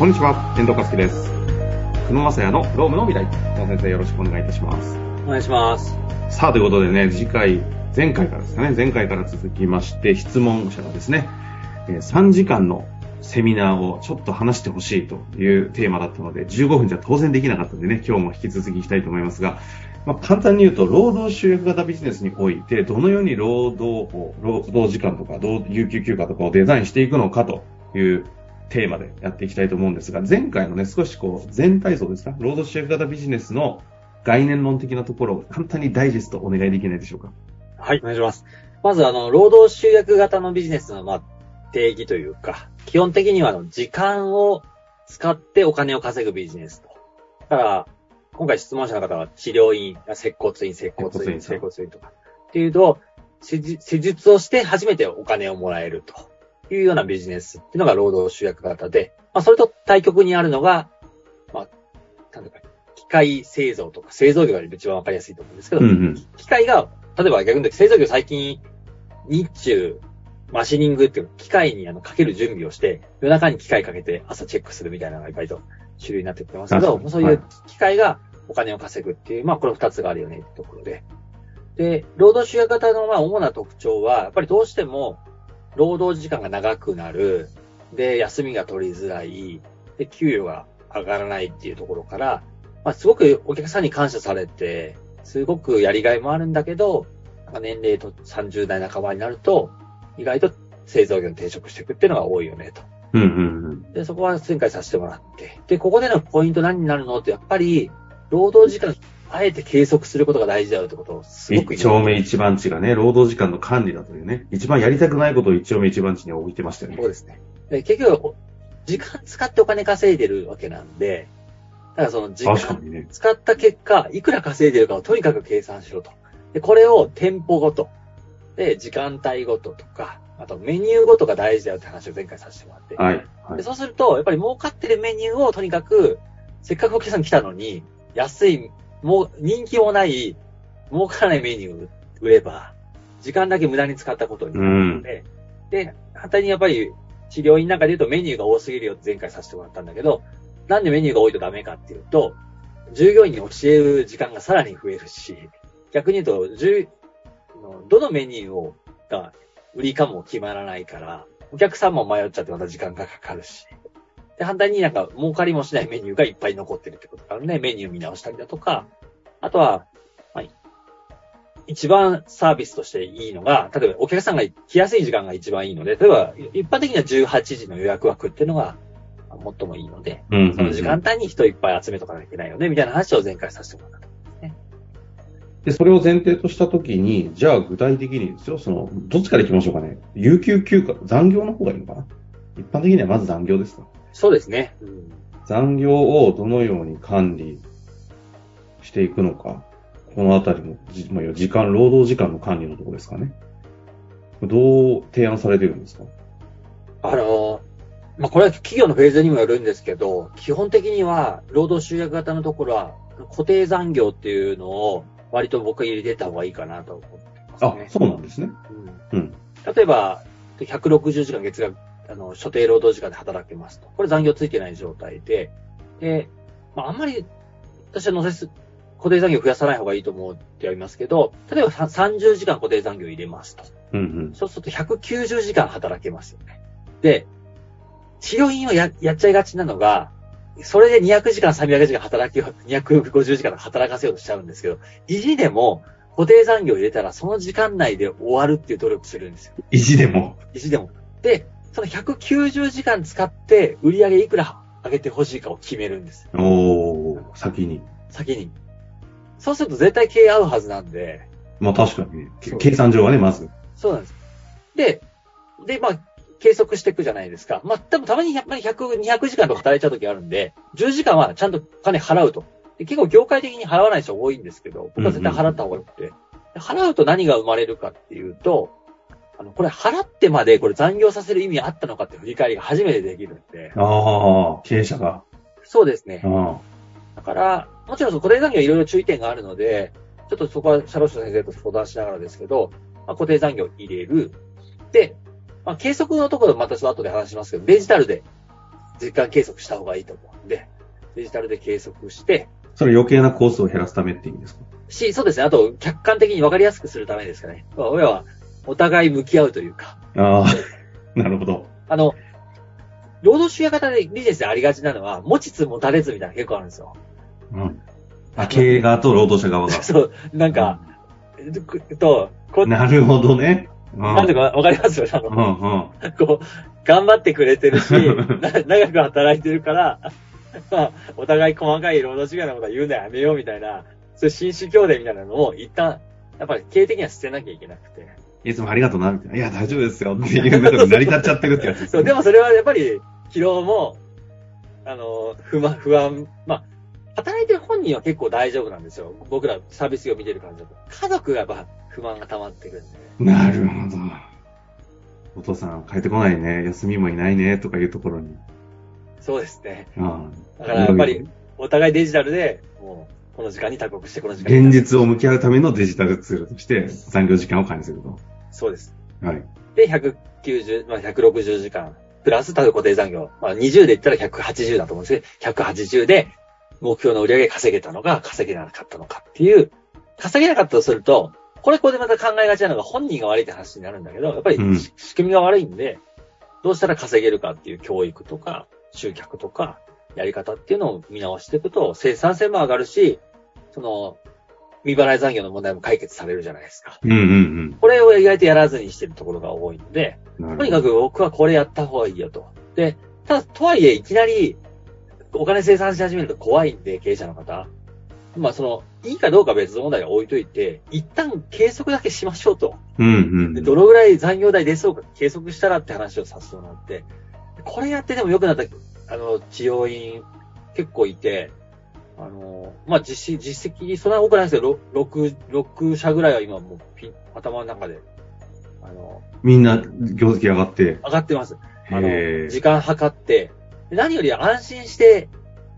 こんにちは、遠藤和樹です。久野正也のロームの未来。久野先生よろしくお願いいたします。お願いします。さあ、ということでね、次回、前回からですかね、前回から続きまして、質問者がですね、えー3時間のセミナーをちょっと話してほしいというテーマだったので、15分じゃ当然できなかったのでね、今日も引き続きいきたいと思いますが、まあ、簡単に言うと、労働集約型ビジネスにおいて、どのように労働法、労働時間とか、労有給休暇とかをデザインしていくのかというテーマでやっていきたいと思うんですが、前回のね、少しこう、全体像ですか、労働集約型ビジネスの概念論的なところを簡単にダイジェストお願いできないでしょうか？はい、お願いします。まず、あの、労働集約型のビジネスの、まあ、定義というか、基本的には、あの、時間を使ってお金を稼ぐビジネスと。だから、今回質問者の方は治療院、接骨院、接骨院、接骨院とか。っていうと、施術をして初めてお金をもらえるというようなビジネスっていうのが労働集約型で、まあ、それと対極にあるのが、まあ、なんだか、機械製造とか、製造業が一番わかりやすいと思うんですけど、うんうん。機械が、例えば逆に言うと製造業最近、日中、マシニングっていう機械にあのかける準備をして、夜中に機械かけて朝チェックするみたいなのがいっぱいと種類になってきてますけど、そういう機械がお金を稼ぐっていう、まあこれ二つがあるよねってところで。で、労働集約型のまあ主な特徴は、やっぱりどうしても労働時間が長くなる、で、休みが取りづらい、で、給与が上がらないっていうところから、まあすごくお客さんに感謝されて、すごくやりがいもあるんだけど、なんか年齢と30代半ばになると、意外と製造業に転職していくっていうのが多いよねと。うんうんうん。で、そこは前回させてもらって。で、ここでのポイント何になるのって、やっぱり、労働時間、あえて計測することが大事だよってことをすごく一丁目一番地がね、労働時間の管理だというね、一番やりたくないことを一丁目一番地に置いてましたよね。そうですね。で、結局、お時間使ってお金稼いでるわけなんで、だからその時間。使った結果、いくら稼いでるかをとにかく計算しろと。で、これを店舗ごと、で、時間帯ごととか、あとメニューごとが大事だよって話を前回させてもらって。はい。はいで、そうすると、やっぱり儲かってるメニューをとにかく、せっかくお客さん来たのに、安い、もう、人気もない、儲からないメニューを売れば、時間だけ無駄に使ったことになるので、で、反対にやっぱり、治療院なんかで言うとメニューが多すぎるよって前回させてもらったんだけど、なんでメニューが多いとダメかっていうと、従業員に教える時間がさらに増えるし、逆に言うと、どのメニューを、が売りかも決まらないから、お客さんも迷っちゃってまた時間がかかるし。で、反対になんか儲かりもしないメニューがいっぱい残ってるってことからね、メニュー見直したりだとか、あとは、まあ、一番サービスとしていいのが、例えばお客さんが来やすい時間が一番いいので、例えば一般的には18時の予約枠っていうのが最もいいので、うんうんうんその時間帯に人いっぱい集めとかなきゃいけないよね、みたいな話を前回させてもらった。で、それを前提としたときに、じゃあ具体的にですよ、その、どっちから行きましょうかね。有給休暇、残業の方がいいのかな一般的にはまず残業ですかそうですね。うん残業をどのように管理していくのか。このあたりのじ、まあ、時間、労働時間の管理のところですかね。どう提案されてるんですか？あの、まあ、これは企業のフェーズにもよるんですけど、基本的には、労働集約型のところは、固定残業っていうのを、割と僕は入れてた方がいいかなと思ってますあね。、そうなんですね。うんうん。例えば、160時間月額、あの、所定労働時間で働けますと。これ残業ついてない状態で、で、まあ、あんまり、私は乗せす、固定残業増やさない方がいいと思ってはいますけど、例えばさ30時間固定残業入れますと。うんうん。そうすると190時間働けますよね。で、治療院をややっちゃいがちなのが、それで200時間、300時間働きよう、250時間働かせようとしちゃうんですけど、意地でも固定残業入れたらその時間内で終わるっていう努力するんですよ。意地でも？意地でも。で、その190時間使って売り上げいくら上げてほしいかを決めるんです。おー、先に。先に。そうすると絶対経営合うはずなんで、まあ確かに計算上はね、まず。そうなんです。で、で、まあ、計測していくじゃないですか。まあ、多分たまにやっぱり100、200時間とか働いちゃう時あるんで、10時間はちゃんとお金払うと。で結構業界的にあの、これ払ってまでこれ残業させる意味あったのかって振り返りが初めてできるんで。ああ、経営者が。そうですね。あだから、もちろん固定残業いろいろ注意点があるので、ちょっとそこはシャロッシュ先生と相談しながらですけど、まあ、固定残業入れる。で、まあ、計測のところまたちょっと後で話しますけど、デジタルで時間計測した方がいいと思うんで、デジタルで計測して、それ余計なコースを減らすためって意味ですか？し、そうですね。あと、客観的に分かりやすくするためですかね。まあ親は、お互い向き合うというか、ああ、なるほど。あの、労働集約型でビジネスでありがちなのは、持ちつ持たれずみたいなの結構あるんですよ。うん。あ、経営側と労働者側が。そう、なんか、と、こう、なるほどね。うん。なんとかわかりますよ、あうの、んうん。こう、頑張ってくれてるし、な長く働いてるから、まあ、お互い細かい労働集約のことは言うのやめようみたいな、そういう紳士協定みたいなのを一旦、やっぱり経営的には捨てなきゃいけなくて。いつもありがとうな、みたいな。いや、大丈夫ですよ。っていうのが成り立っちゃってるってやつですそう、ね。でもそれはやっぱり、疲労も、あの、不満、不安、まあ、働いてる本人は結構大丈夫なんですよ。僕らサービス業見てる感じだと。家族がやっぱ不満が溜まってくるんで。なるほど。お父さん帰ってこないね。休みもいないね。とかいうところに。そうですね。ああだからやっぱり、お互いデジタルで、この時間に託国して、この時間に。現実を向き合うためのデジタルツールとして残業時間を管理すると。そうです。はい。で、190、まあ、160時間、プラス、ただ固定残業。まあ、20で言ったら180だと思うんですけど、180で、目標の売り上げ稼げたのか、稼げなかったのかっていう、稼げなかったとすると、これこれでまた考えがちなのが本人が悪いって話になるんだけど、やっぱり仕組みが悪いんで、どうしたら稼げるかっていう教育とか、集客とか、やり方っていうのを見直していくと、生産性も上がるし、その、未払い残業の問題も解決されるじゃないですか。うんうんこれを意外とやらずにしてるところが多いので、とにかく僕はこれやった方がいいよと。で、ただ、とはいえ、いきなり、お金生産し始めると怖いんで、経営者の方。まあ、その、いいかどうか別問題は置いといて、一旦計測だけしましょうと。うんうんで、どのぐらい残業代出そうか計測したらって話をさせてもらって、これやってでも良くなった、あの、治療院結構いて、あの、まあ、実績、実績、そんな多くないですけど、ろ6、6社ぐらいは今もうピン、頭の中で、あの、みんな業績上がって。上がってます。あの、へ時間計って、で何より安心して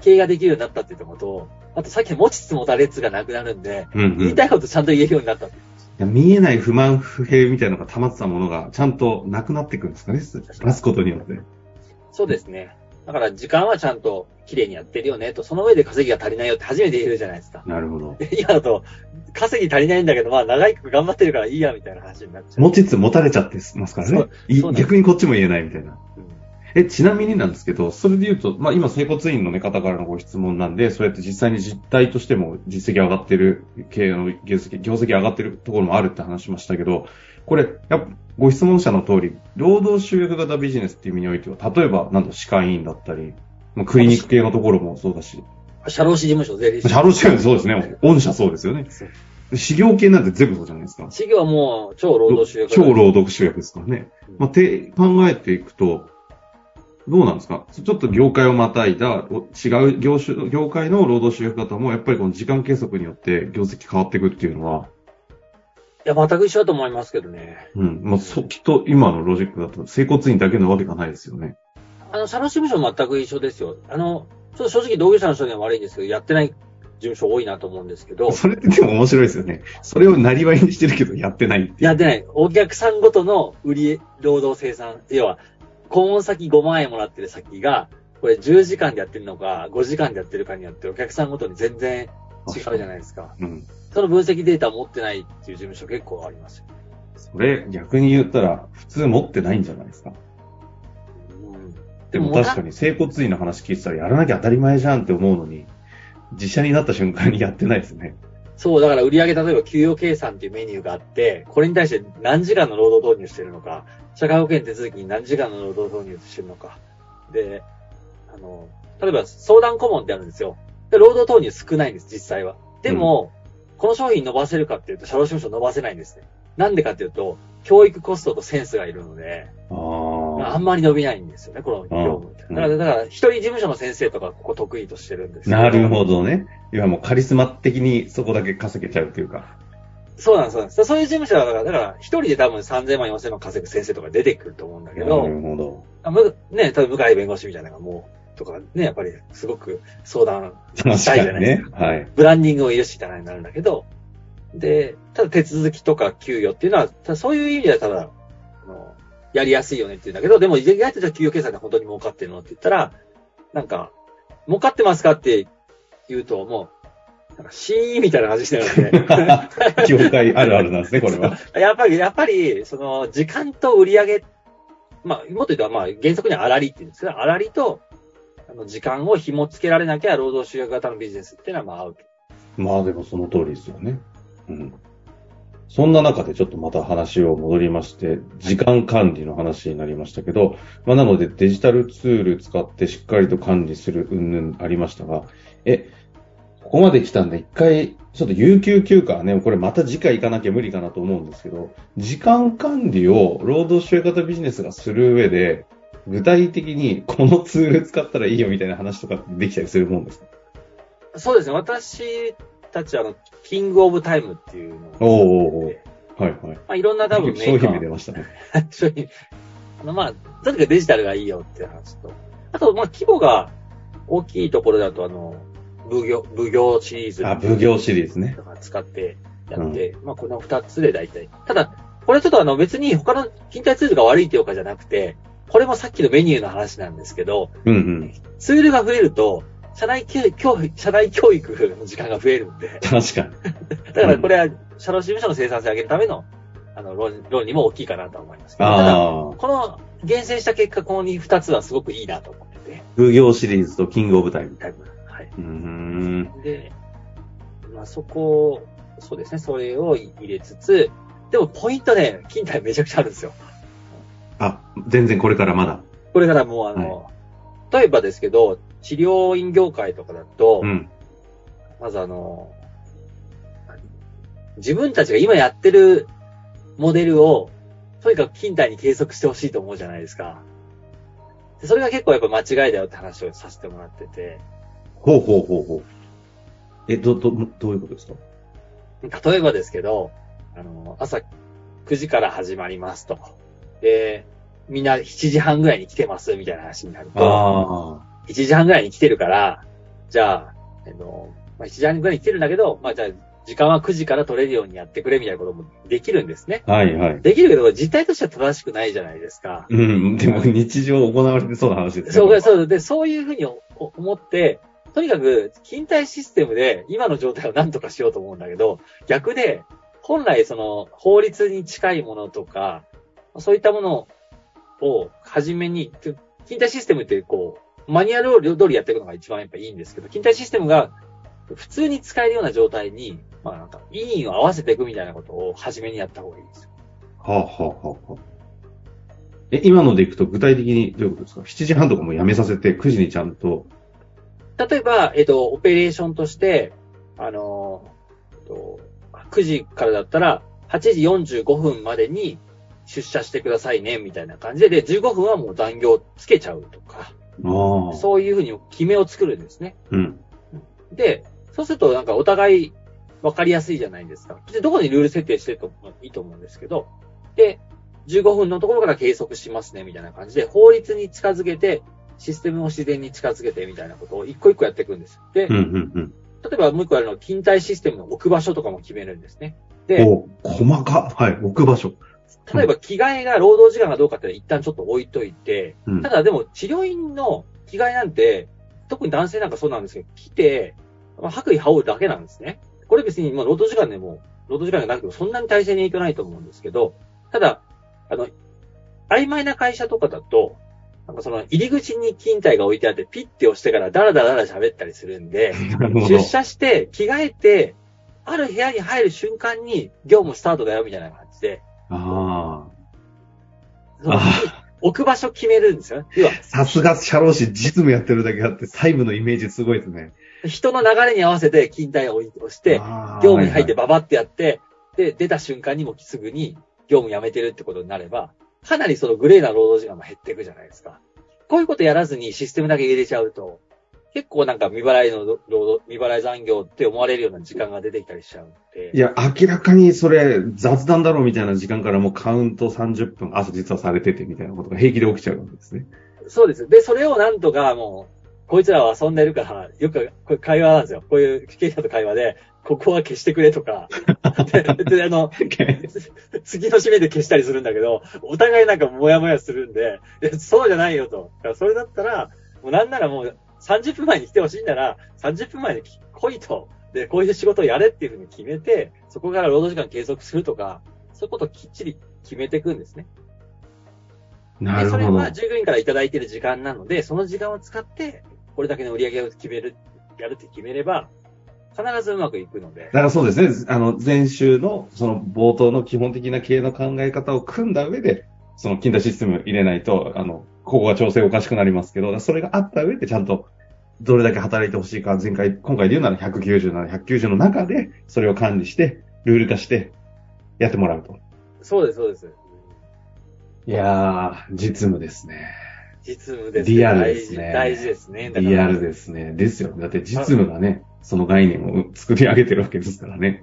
経営ができるようになったっていうところと、あとさっきの持ちつ持たれつがなくなるんで、うんうん。い言いたいことちゃんと言えるようになった。や見えない不満不平みたいなのが溜まってたものがちゃんとなくなってくるんですかね。出すことによって。そうですね。だから時間はちゃんと綺麗にやってるよねと、その上で稼ぎが足りないよって初めて言えるじゃないですか。なるほど。今だと、稼ぎ足りないんだけど、まあ長い頑張ってるからいいやみたいな話になっちゃう。持ちつ持たれちゃってますからね逆にこっちも言えないみたいな。うんえ、ちなみになんですけど、それで言うと、まあ今、整骨院の、ね、方からのご質問なんで、そうやって実際に実態としても実績上がってる、経営の業績、業績上がってるところもあるって話しましたけど、これ、やっぱ、ご質問者の通り、労働集約型ビジネスっていう意味においては、例えば、なんだ、歯科医院だったり、まあクリニック系のところもそうだし、社労士事務所、税理士。社労士系もそうですね。御社そうですよね。修行系なんて全部そうじゃないですか。事業はもう超労働集約。超労働集約ですからね。うんまあ、て考えていくと、どうなんですか？ちょっと業界をまたいだ、お違う業種、業界の労働集約型も、やっぱりこの時間計測によって業績変わっていくっていうのは、いや、全く一緒だと思いますけどね。うん、まあ、そ、きっと今のロジックだと、整骨院だけのわけがないですよね。あの、社労士事務所全く一緒ですよ。あの、ちょっと正直同業者の人には悪いんですけど、やってない事務所多いなと思うんですけど、それってでも面白いですよね。それをなりわいにしてるけど、やってないって。やってない。お客さんごとの売り、労働生産、要は、顧問先5万円もらってる先が、これ10時間でやってるのか、5時間でやってるかによってお客さんごとに全然違うじゃないですか。うん。その分析データを持ってないっていう事務所結構ありますよ。それ、逆に言ったら、普通持ってないんじゃないですか。うんでも確かに、整骨院の話聞いてたら、やらなきゃ当たり前じゃんって思うのに、自社になった瞬間にやってないですね。そう、だから売上例えば給与計算っていうメニューがあって、これに対して何時間の労働投入してるのか、社会保険手続きに何時間の労働投入してるのか。で、あの、例えば相談顧問ってあるんですよ。で、労働投入少ないんです、実際は。でも、この商品伸ばせるかっていうと、社労士務所伸ばせないんですね。なんでかっていうと、教育コストとセンスがいるので、あ。んまり伸びないんですよね、この業務って。うんだから、だから、一人事務所の先生とかここ得意としてるんですけなるほどね。いやもうカリスマ的にそこだけ稼げちゃうというか。そうなんです、そうなんです。そういう事務所は、だから、だから一人で多分3000万、4000万稼ぐ先生とか出てくると思うんだけど、なるほど。あむね、多分向井弁護士みたいなのがもう、とかね、やっぱりすごく相談確したいじゃないです。か。はい。ブランディングを許したらになるんだけど、で、ただ手続きとか給与っていうのは、ただそういう意味ではただ、あのやりやすいよねって言うんだけど、でも意外とじゃあ給与計算で本当に儲かってるのって言ったら、なんか、儲かってますかって言うと、もう、なんか、シーンみたいな感じしてるんで。業界あるあるなんですね、これは。やっぱり、やっぱり、その、時間と売り上げ、まあ、もっと言うと、まあ、原則には粗利って言うんですけど、粗利と、あの、時間を紐付けられなきゃ、労働集約型のビジネスっていうのは、まあ、アウト。まあでもその通りですよね。うん。そんな中でちょっとまた話を戻りまして、時間管理の話になりましたけど、まあなのでデジタルツール使ってしっかりと管理する云々ありましたが、え、ここまで来たんで一回、ちょっと有給休暇はね、これまた次回行かなきゃ無理かなと思うんですけど、時間管理を労働集約型ビジネスがする上で、具体的にこのツール使ったらいいよみたいな話とかできたりするもんですか？そうですね。私たちは、あの、キングオブタイムっていうのを、おーはいはい。まあ、いろんな多分メ商ーカー品名出ましたね。商品あの、まあ、とにかくデジタルがいいよっていう話と、あと、まあ、規模が大きいところだと、あの、奉行、奉行シリーズ。あ、奉行シリーズね。とか使ってやって、まあ、この二つで大体。ただ、これちょっとあの、別に他の勤怠ツールが悪いっていうかじゃなくて、これもさっきのメニューの話なんですけど、うんうん。ツールが増えると、社内教社内教育の時間が増えるんで、確かに。だからこれは、社労士事務所の生産性を上げるための、あの、論論にも大きいかなとは思いますけど、ただ。この厳選した結果、この二つはすごくいいなと思ってて、奉行シリーズとキングオブタイム。タイプ。はい。うーん。で、まあそこ、そうですね、それを入れつつ、でもポイントね、勤怠めちゃくちゃあるんですよ。あ、全然これからまだ。これからもうあの、例えばですけど、治療院業界とかだと、うん。まずあの、何？自分たちが今やってるモデルを、とにかく勤怠に計測してほしいと思うじゃないですか。でそれが結構やっぱ間違いだよって話をさせてもらってて、ほうほうほうほう。え、ど、ど、どういうことですか？例えばですけど、あの、朝9時から始まりますと。で、みんな7時半ぐらいに来てますみたいな話になると、あ1時半ぐらいに来てるから、じゃあ、あの、まあ、1時半ぐらいに来てるんだけど、まあじゃあ、時間は9時から取れるようにやってくれみたいなこともできるんですね。あ。はいはい。できるけど、実態としては正しくないじゃないですか。うん。でも日常行われてそうな話ですね。そう、う。そう、で、そういうふうに思って、とにかく、勤怠システムで今の状態を何とかしようと思うんだけど、逆で、本来その、法律に近いものとか、そういったものを、初めに、勤怠システムってこう、マニュアルを通りやっていくのが一番やっぱいいんですけど、勤怠システムが普通に使えるような状態に、まあなんか、委員を合わせていくみたいなことを初めにやった方がいいですよ。はあ、はあはあはあ、え、今のでいくと具体的にどういうことですか ?7 時半とかもやめさせて9時にちゃんと。例えば、えっと、オペレーションとして、あの、えっと9時からだったら、8時45分までに出社してくださいね、みたいな感じで、で、15分はもう残業つけちゃうとか。そういうふうに決めを作るんですね。うん。で、そうするとなんかお互い分かりやすいじゃないですか。で、どこにルール設定してといいと思うんですけど、で、15分のところから計測しますね、みたいな感じで、法律に近づけて、システムを自然に近づけてみたいなことを一個一個やっていくんです。で、うん、うん、うん。例えばもう一個あるのは、勤怠システムの置く場所とかも決めるんですね。で、お、細か。はい、置く場所。例えば着替えが労働時間がどうかって一旦ちょっと置いといて、うんた。だでも治療院の着替えなんて、特に男性なんかそうなんですけど、着て、まあ、白衣羽織るだけなんですね。これ別にまあ労働時間でも、労働時間がなくてもそんなに体制に影響ないと思うんですけど、ただ、あの、曖昧な会社とかだと、なんかその入り口に勤怠が置いてあってピッて押してからダラダラダラ喋ったりするんで、出。社して着替えて、ある部屋に入る瞬間に業務スタートだよみたいな感じで、ああ置く場所決めるんですよはあ。さすが社労士、実務やってるだけあって、細部のイメージすごいですね。人の流れに合わせて勤怠を押して、業務に入ってはいババってやって、で、出た瞬間にもすぐに業務辞めてるってことになれば、かなりそのグレーな労働時間も減っていくじゃないですか。こういうことやらずにシステムだけ入れちゃうと、結構なんか未払いの労働、未払い残業って思われるような時間が出てきたりしちゃうんで。いや、明らかにそれ、雑談だろうみたいな時間からもうカウント30分、朝実はされててみたいなことが平気で起きちゃうわけですね。そうです。で、それをなんとかもう、こいつらは遊んでるから、よく、これ会話なんですよ。こういう経営者と会話で、ここは消してくれとか。で、であの、次の締めで消したりするんだけど、お互いなんかモヤモヤするんで、いやそうじゃないよと。それだったら、もうなんならもう30分前に来てほしいなら、30分前に来いと。で、こういう仕事をやれっていうふうに決めて、そこから労働時間継続するとか、そういうことをきっちり決めていくんですね。で、なるほど。それは従業員からいただいている時間なので、その時間を使って、これだけの売り上げを決める、やるって決めれば、必ずうまくいくのでだ。からそうですね。あの、前週の、その冒頭の基本的な経営の考え方を組んだ上で、その近代システムを入れないと、あの、ここが調整おかしくなりますけど、それがあった上でちゃんと、どれだけ働いてほしいか、前回、今回で言うなら190なら190の中で、それを管理して、ルール化して、やってもらうと。そうです、そうです。いやー、実務ですね。実務です、リアルですね大事ですね。リアルですね。ですよ。だって実務がね、その概念を作り上げてるわけですからね。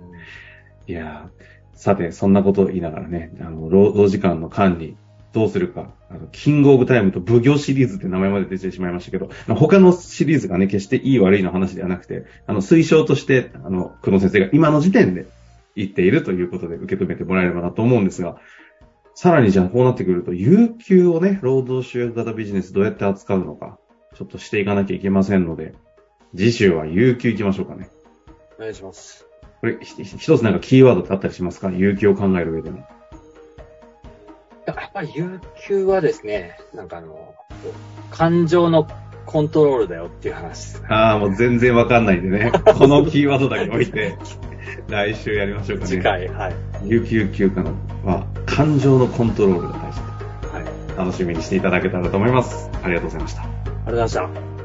いやさて、そんなことを言いながらね、あの、労働時間の管理、どうするか、あの、キングオブタイムと奉行シリーズって名前まで出てしまいましたけど、他のシリーズがね、決していい悪いの話ではなくて、あの、推奨として、あの、久野先生が今の時点で言っているということで受け止めてもらえればなと思うんですが、さらにじゃあこうなってくると、有給をね、労働集約型ビジネスどうやって扱うのか、ちょっとしていかなきゃいけませんので、次週は有給行きましょうかね。お願いします。これ、ひ一つなんかキーワードってあったりしますか？有給を考える上でも。やっぱり有給はですね、なんかあの、感情のコントロールだよっていう話ですね。ああ、もう全然わかんないんでね。このキーワードだけ置いて、来週やりましょうかね。次。回、はい。有給休暇のは、感情のコントロールが大事。はい。ありがとう楽しみにしていただけたらと思います。ありがとうございました。ございました。